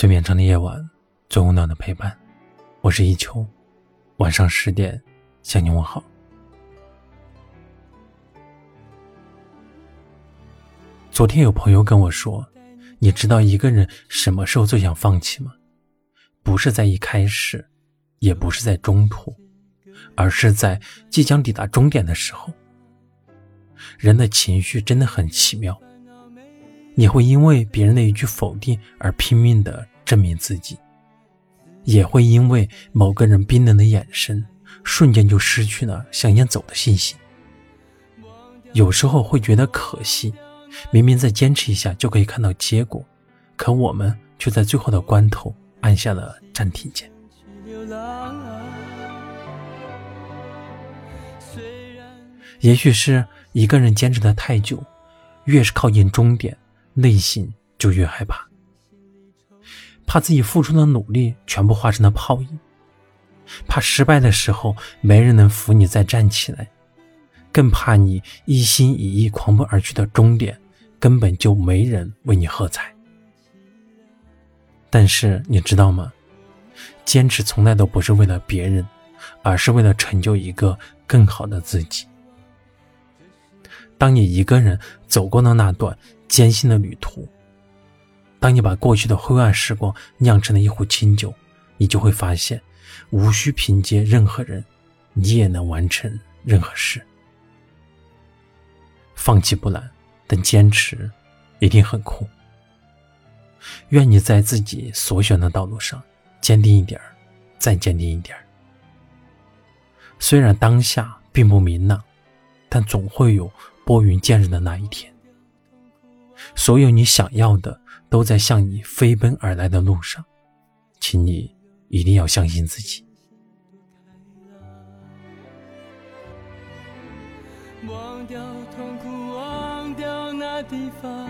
最绵长的夜晚，最温暖的陪伴。我是一秋，晚上十点向你问好。昨天有朋友跟我说：“你知道一个人什么时候最想放弃吗？不是在一开始，也不是在中途，而是在即将抵达终点的时候。”人的情绪真的很奇妙，你会因为别人的一句否定而拼命的证明自己，也会因为某个人冰冷的眼神，瞬间就失去了向前走的信心。有时候会觉得可惜，明明再坚持一下就可以看到结果，可我们却在最后的关头按下了暂停键。也许是。一个人坚持的太久，越是靠近终点，内心就越害怕，怕自己付出的努力全部化成了泡影，怕失败的时候没人能扶你再站起来，更怕你一心一意狂奔而去的终点根本就没人为你喝彩。但是你知道吗？坚持从来都不是为了别人，而是为了成就一个更好的自己。当你一个人走过了那段艰辛的旅途，当你把过去的灰暗时光酿成了一壶清酒，你就会发现，无需凭借任何人，你也能完成任何事。放弃不难，但坚持一定很酷。愿你在自己所选的道路上坚定一点再坚定一点虽然当下并不明朗，但总会有。拨云见日的那一天，所有你想要的都在向你飞奔而来的路上，请你一定要相信自己。忘掉痛苦，忘掉那地方，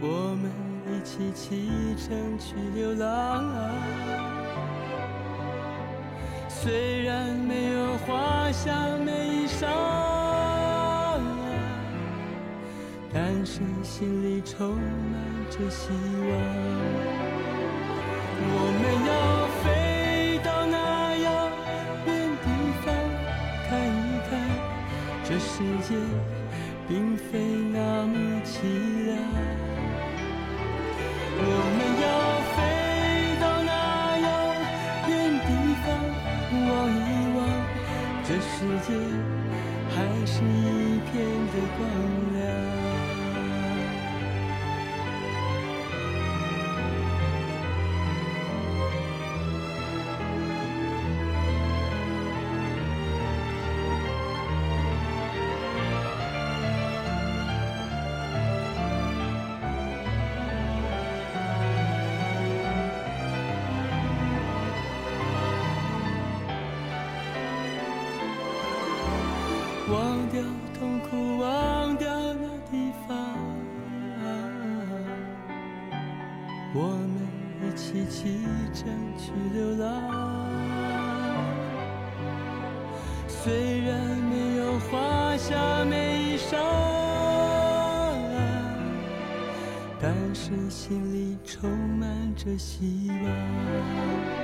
我们一起启程去流浪。虽然没有华但是心里充满着希望。我们要飞到那遥远地方，看一看这世界并非那么凄凉。我们要飞到那遥远地方望一望，这。世界还是一片的光亮。忘掉痛苦，忘掉那地方，我们一起启程去流浪。虽然没有华厦美衣裳，但是心里充满着希望。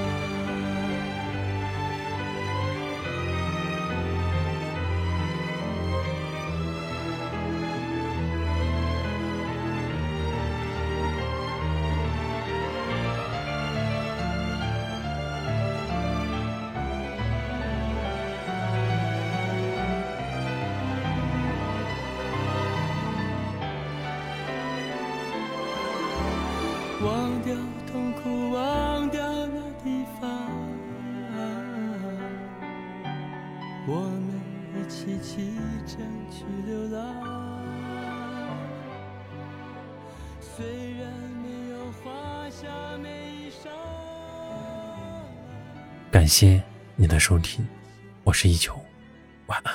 忘掉痛苦，忘掉那地方，我们一起启程去流浪。虽然没有华厦美衣裳。感谢你的收听，我是一球，晚安。